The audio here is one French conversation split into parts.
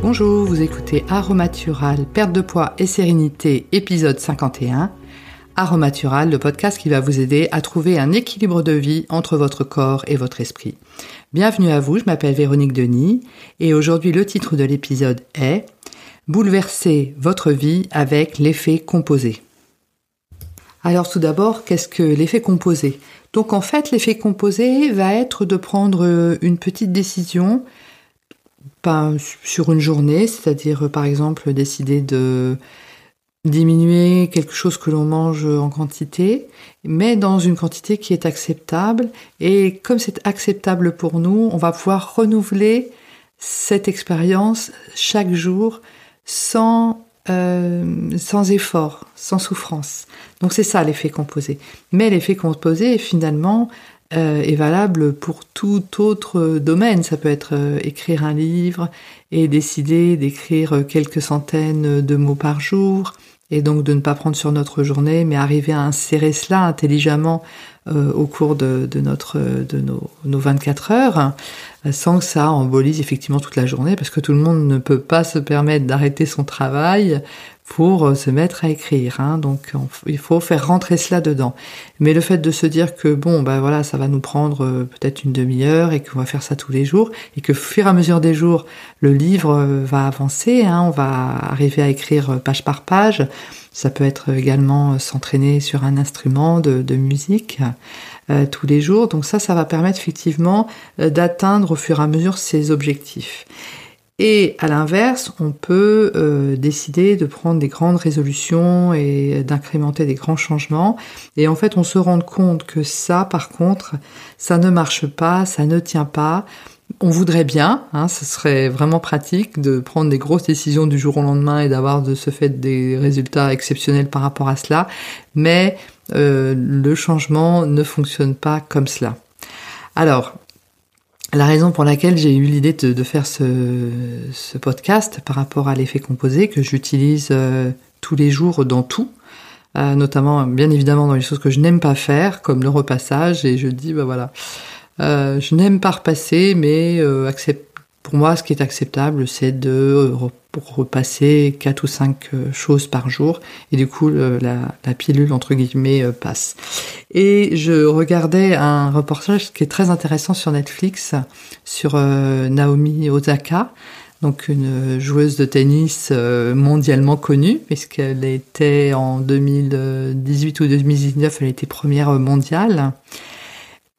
Bonjour, vous écoutez Aromatural, perte de poids et sérénité, épisode 51. Aromatural, le podcast qui va vous aider à trouver un équilibre de vie entre votre corps et votre esprit. Bienvenue à vous, je m'appelle Véronique Denis et aujourd'hui le titre de l'épisode est Bouleverser votre vie avec l'effet composé. Alors tout d'abord, qu'est-ce que l'effet composé? Donc en fait, l'effet composé va être de prendre une petite décision pas sur une journée, c'est-à-dire par exemple décider de diminuer quelque chose que l'on mange en quantité, mais dans une quantité qui est acceptable. Et comme c'est acceptable pour nous, on va pouvoir renouveler cette expérience chaque jour sans, euh, effort, sans souffrance. Donc c'est ça l'effet composé. Mais l'effet composé, finalement, euh, est valable pour tout autre domaine. Ça peut être euh, écrire un livre et décider d'écrire quelques centaines de mots par jour, et donc de ne pas prendre sur notre journée, mais arriver à insérer cela intelligemment euh, au cours de, de, notre de nos, nos 24 heures, sans que ça embolise effectivement toute la journée, parce que tout le monde ne peut pas se permettre d'arrêter son travail pour euh, se mettre à écrire. Hein. Donc il faut faire rentrer cela dedans. Mais le fait de se dire que bon, ben voilà, ça va nous prendre euh, peut-être une demi-heure et qu'on va faire ça tous les jours et que au fur et à mesure des jours, le livre euh, va avancer. Hein. On va arriver à écrire page par page. Ça peut être également s'entraîner sur un instrument de, de musique tous les jours. Donc ça, ça va permettre effectivement d'atteindre au fur et à mesure ses objectifs. Et à l'inverse, on peut euh, décider de prendre des grandes résolutions et d'incrémenter des grands changements. Et en fait, on se rend compte que ça, par contre, ça ne marche pas, ça ne tient pas. On voudrait bien, hein, ce serait vraiment pratique de prendre des grosses décisions du jour au lendemain et d'avoir de ce fait des résultats exceptionnels par rapport à cela, mais euh, le changement ne fonctionne pas comme cela. Alors, la raison pour laquelle j'ai eu l'idée de, faire ce, podcast par rapport à l'effet composé que j'utilise euh, tous les jours dans tout, euh, notamment bien évidemment dans les choses que je n'aime pas faire, comme le repassage, et je dis bah voilà, euh, je n'aime pas repasser, mais accepte pour moi, ce qui est acceptable, c'est de euh, repasser quatre ou cinq euh, choses par jour, et du coup, la, pilule entre guillemets euh, passe. Et je regardais un reportage qui est très intéressant sur Netflix sur Naomi Osaka, donc une joueuse de tennis mondialement connue, puisqu'elle était en 2018 ou 2019, elle était première mondiale.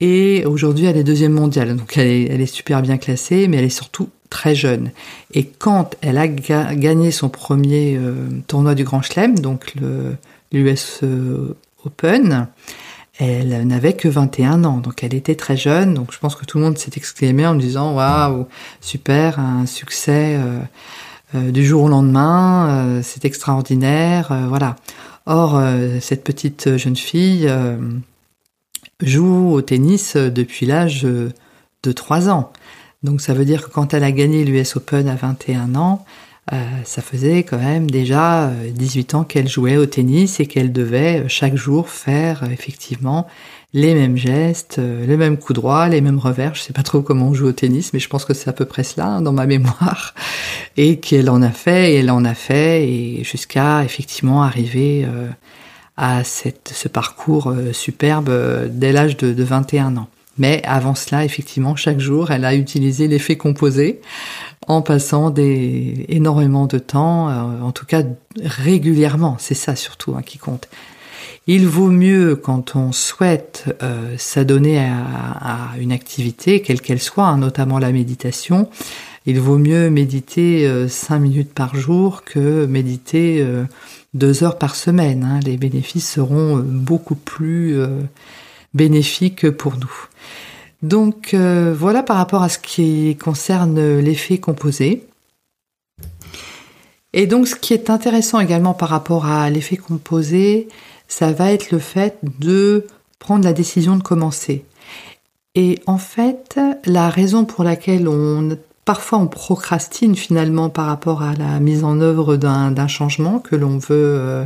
Et aujourd'hui, elle est deuxième mondiale. Donc elle est, elle est super bien classée, mais elle est surtout très jeune. Et quand elle a gagné son premier euh, tournoi du Grand Chelem, donc l'US euh, Open, elle n'avait que 21 ans, donc elle était très jeune. Donc je pense que tout le monde s'est exclamé en disant waouh super un succès euh, du jour au lendemain, c'est extraordinaire, voilà. Or cette petite jeune fille joue au tennis euh, depuis l'âge euh, de 3 ans. Donc ça veut dire que quand elle a gagné l'US Open à 21 ans, euh, ça faisait quand même déjà 18 ans qu'elle jouait au tennis et qu'elle devait chaque jour faire effectivement les mêmes gestes, le même coup droit, les mêmes revers. Je sais pas trop comment on joue au tennis, mais je pense que c'est à peu près cela hein, dans ma mémoire. Et qu'elle en a fait, et elle en a fait, et jusqu'à effectivement arriver à ce parcours euh, superbe euh, dès l'âge de, de 21 ans. Mais avant cela, effectivement, chaque jour, elle a utilisé l'effet composé en passant des, énormément de temps, euh, en tout cas régulièrement. C'est ça surtout hein, qui compte. Il vaut mieux quand on souhaite s'adonner à, une activité, quelle qu'elle soit, hein, notamment la méditation, il vaut mieux méditer cinq minutes par jour que méditer deux heures par semaine. Hein. Les bénéfices seront euh, beaucoup plus euh, bénéfiques pour nous. Donc euh, voilà par rapport à ce qui concerne l'effet composé. Et donc ce qui est intéressant également par rapport à l'effet composé, ça va être le fait de prendre la décision de commencer. Et en fait, la raison pour laquelle on Parfois, on procrastine finalement par rapport à la mise en œuvre d'un changement que l'on veut euh,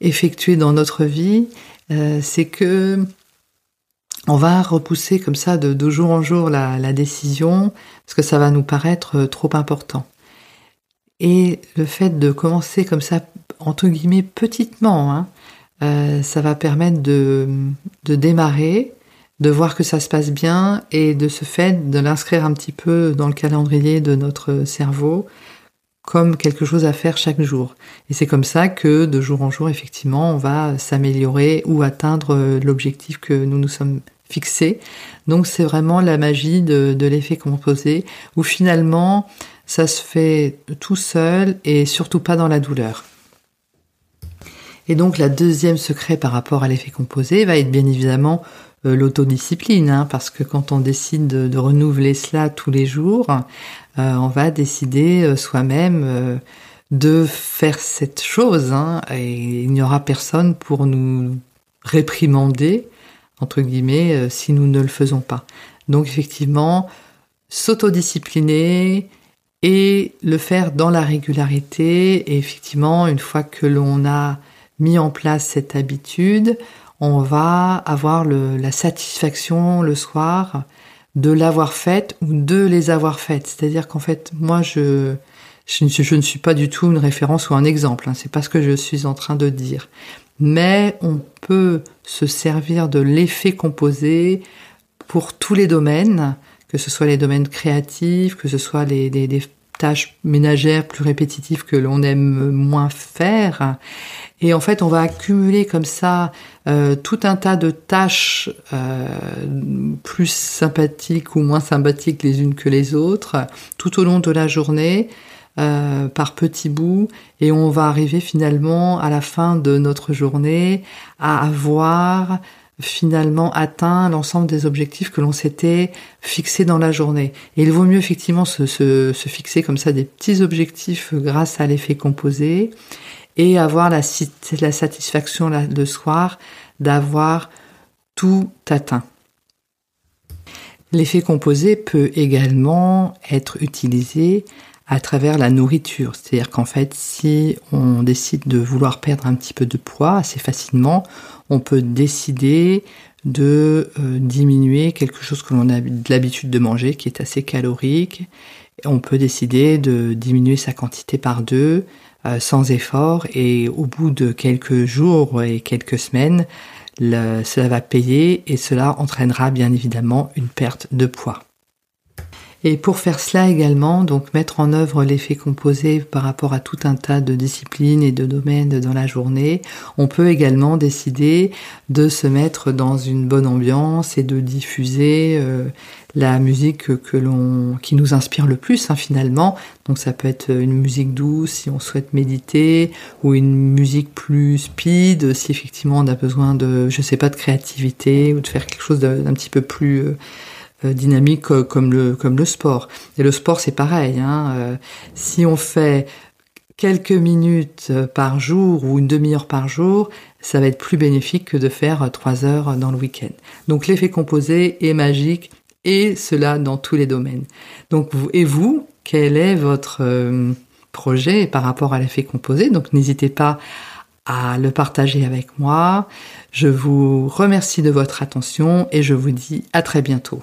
effectuer dans notre vie. Euh, c'est que on va repousser comme ça de, jour en jour la, décision parce que ça va nous paraître trop important. Et le fait de commencer comme ça, entre guillemets, petitement, hein, euh, ça va permettre de démarrer, de voir que ça se passe bien et de ce fait de l'inscrire un petit peu dans le calendrier de notre cerveau comme quelque chose à faire chaque jour. Et c'est comme ça que de jour en jour, effectivement, on va s'améliorer ou atteindre l'objectif que nous nous sommes fixés. Donc c'est vraiment la magie de, de l'effet composé où finalement ça se fait tout seul et surtout pas dans la douleur. Et donc la deuxième secret par rapport à l'effet composé va être bien évidemment euh, l'autodiscipline, hein, parce que quand on décide de, renouveler cela tous les jours, euh, on va décider euh, soi-même de faire cette chose, hein, et il n'y aura personne pour nous réprimander, entre guillemets, si nous ne le faisons pas. Donc effectivement, s'autodiscipliner, et le faire dans la régularité. Et effectivement, une fois que l'on a mis en place cette habitude, on va avoir la satisfaction le soir de l'avoir faite ou de les avoir faites. C'est-à-dire qu'en fait, moi, je, ne suis pas du tout une référence ou un exemple. Hein, c'est pas ce que je suis en train de dire. Mais on peut se servir de l'effet composé pour tous les domaines, que ce soit les domaines créatifs, que ce soit les tâches ménagères plus répétitives que l'on aime moins faire. Et en fait, on va accumuler comme ça euh, tout un tas de tâches euh, plus sympathiques ou moins sympathiques les unes que les autres tout au long de la journée. Euh, par petits bouts et on va arriver finalement à la fin de notre journée à avoir finalement atteint l'ensemble des objectifs que l'on s'était fixés dans la journée. Il vaut mieux effectivement se, se, se, fixer comme ça des petits objectifs grâce à l'effet composé et avoir la, la satisfaction le soir d'avoir tout atteint. L'effet composé peut également être utilisé à travers la nourriture. C'est-à-dire qu'en fait, si on décide de vouloir perdre un petit peu de poids assez facilement, on peut décider de euh, diminuer quelque chose que l'on a l'habitude de manger, qui est assez calorique. On peut décider de diminuer sa quantité par deux euh, sans effort et au bout de quelques jours et quelques semaines, cela va payer et cela entraînera bien évidemment une perte de poids. Et pour faire cela également, donc mettre en œuvre l'effet composé par rapport à tout un tas de disciplines et de domaines dans la journée, on peut également décider de se mettre dans une bonne ambiance et de diffuser euh, la musique que l'on qui nous inspire le plus hein, finalement. Donc ça peut être une musique douce si on souhaite méditer ou une musique plus speed si effectivement on a besoin de je sais pas de créativité ou de faire quelque chose d'un petit peu plus euh, dynamique euh, comme le, comme le sport. Et le sport, c'est pareil. Hein. Euh, si on fait quelques minutes par jour ou une demi-heure par jour, ça va être plus bénéfique que de faire trois heures dans le week-end. Donc l'effet composé est magique et cela dans tous les domaines. Donc et vous, quel est votre projet par rapport à l'effet composé? Donc n'hésitez pas à le partager avec moi. Je vous remercie de votre attention et je vous dis à très bientôt.